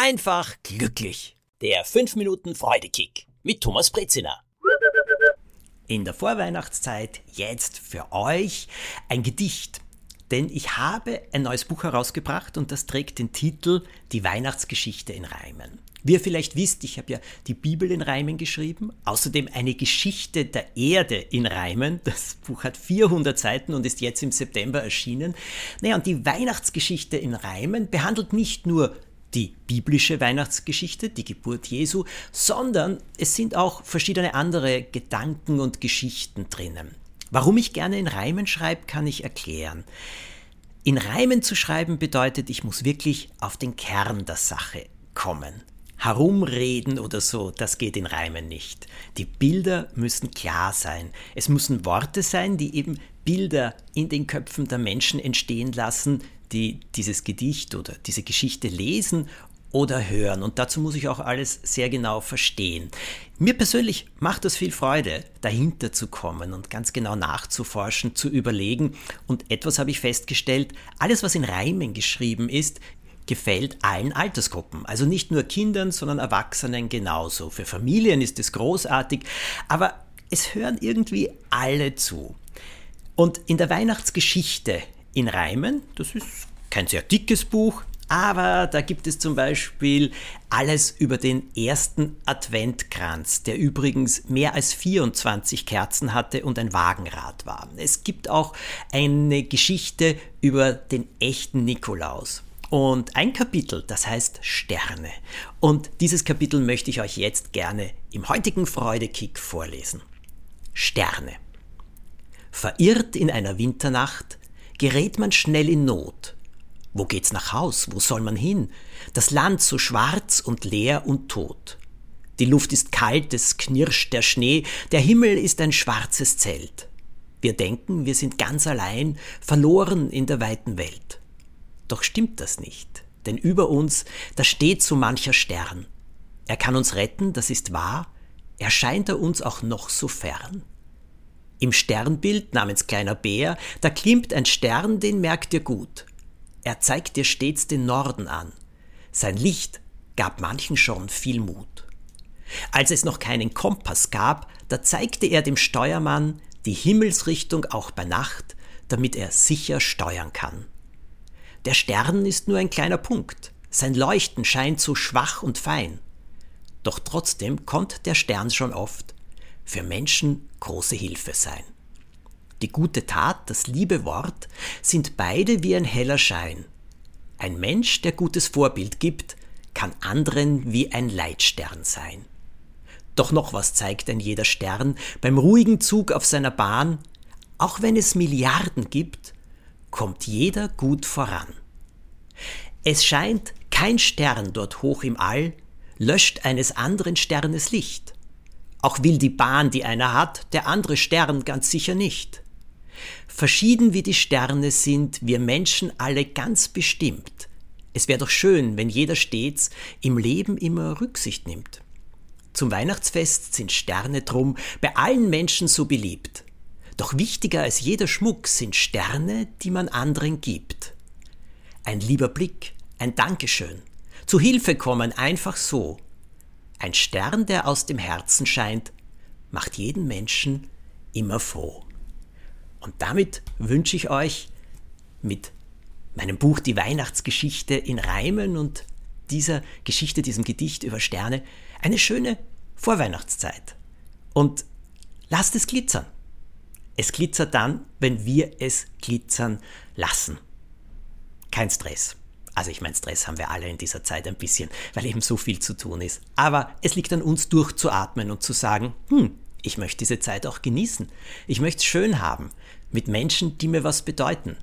einfach glücklich. Der 5 Minuten Freudekick mit Thomas Brezina. In der Vorweihnachtszeit jetzt für euch ein Gedicht. Denn ich habe ein neues Buch herausgebracht und das trägt den Titel Die Weihnachtsgeschichte in Reimen. Wie ihr vielleicht wisst, ich habe ja die Bibel in Reimen geschrieben, außerdem eine Geschichte der Erde in Reimen. Das Buch hat 400 Seiten und ist jetzt im September erschienen. Naja, und die Weihnachtsgeschichte in Reimen behandelt nicht nur die biblische Weihnachtsgeschichte, die Geburt Jesu, sondern es sind auch verschiedene andere Gedanken und Geschichten drinnen. Warum ich gerne in Reimen schreibe, kann ich erklären. In Reimen zu schreiben bedeutet, ich muss wirklich auf den Kern der Sache kommen. Herumreden oder so, das geht in Reimen nicht. Die Bilder müssen klar sein. Es müssen Worte sein, die eben Bilder in den Köpfen der Menschen entstehen lassen, die dieses Gedicht oder diese Geschichte lesen oder hören. Und dazu muss ich auch alles sehr genau verstehen. Mir persönlich macht das viel Freude, dahinter zu kommen und ganz genau nachzuforschen, zu überlegen. Und etwas habe ich festgestellt, alles, was in Reimen geschrieben ist, gefällt allen Altersgruppen. Also nicht nur Kindern, sondern Erwachsenen genauso. Für Familien ist es großartig, aber es hören irgendwie alle zu. Und in der Weihnachtsgeschichte in Reimen, das ist kein sehr dickes Buch, aber da gibt es zum Beispiel alles über den ersten Adventkranz, der übrigens mehr als 24 Kerzen hatte und ein Wagenrad war. Es gibt auch eine Geschichte über den echten Nikolaus. Und ein Kapitel, das heißt Sterne. Und dieses Kapitel möchte ich euch jetzt gerne im heutigen Freudekick vorlesen. Sterne. Verirrt in einer Winternacht gerät man schnell in Not wo geht's nach Haus? Wo soll man hin? Das Land so schwarz und leer und tot. Die Luft ist kalt, es knirscht der Schnee, der Himmel ist ein schwarzes Zelt. Wir denken, wir sind ganz allein, verloren in der weiten Welt. Doch stimmt das nicht, denn über uns, da steht so mancher Stern. Er kann uns retten, das ist wahr, erscheint er uns auch noch so fern. Im Sternbild namens kleiner Bär, da klimmt ein Stern, den merkt ihr gut. Er zeigt dir stets den Norden an. Sein Licht gab manchen schon viel Mut. Als es noch keinen Kompass gab, da zeigte er dem Steuermann die Himmelsrichtung auch bei Nacht, damit er sicher steuern kann. Der Stern ist nur ein kleiner Punkt, sein Leuchten scheint so schwach und fein. Doch trotzdem konnte der Stern schon oft für Menschen große Hilfe sein. Die gute Tat, das liebe Wort sind beide wie ein heller Schein. Ein Mensch, der gutes Vorbild gibt, kann anderen wie ein Leitstern sein. Doch noch was zeigt ein jeder Stern beim ruhigen Zug auf seiner Bahn, auch wenn es Milliarden gibt, kommt jeder gut voran. Es scheint kein Stern dort hoch im All, löscht eines anderen Sternes Licht. Auch will die Bahn, die einer hat, der andere Stern ganz sicher nicht. Verschieden wie die Sterne sind wir Menschen alle ganz bestimmt. Es wäre doch schön, wenn jeder stets im Leben immer Rücksicht nimmt. Zum Weihnachtsfest sind Sterne drum bei allen Menschen so beliebt. Doch wichtiger als jeder Schmuck sind Sterne, die man anderen gibt. Ein lieber Blick, ein Dankeschön, zu Hilfe kommen einfach so. Ein Stern, der aus dem Herzen scheint, macht jeden Menschen immer froh. Und damit wünsche ich euch mit meinem Buch Die Weihnachtsgeschichte in Reimen und dieser Geschichte, diesem Gedicht über Sterne, eine schöne Vorweihnachtszeit. Und lasst es glitzern. Es glitzert dann, wenn wir es glitzern lassen. Kein Stress. Also ich meine, Stress haben wir alle in dieser Zeit ein bisschen, weil eben so viel zu tun ist. Aber es liegt an uns durchzuatmen und zu sagen, hm, ich möchte diese Zeit auch genießen. Ich möchte es schön haben mit Menschen, die mir was bedeuten.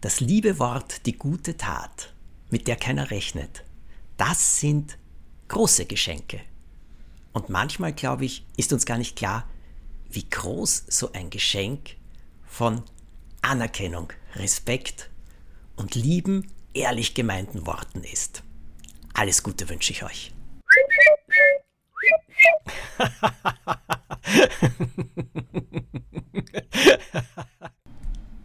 Das liebe Wort, die gute Tat, mit der keiner rechnet, das sind große Geschenke. Und manchmal, glaube ich, ist uns gar nicht klar, wie groß so ein Geschenk von Anerkennung, Respekt und lieben, ehrlich gemeinten Worten ist. Alles Gute wünsche ich euch.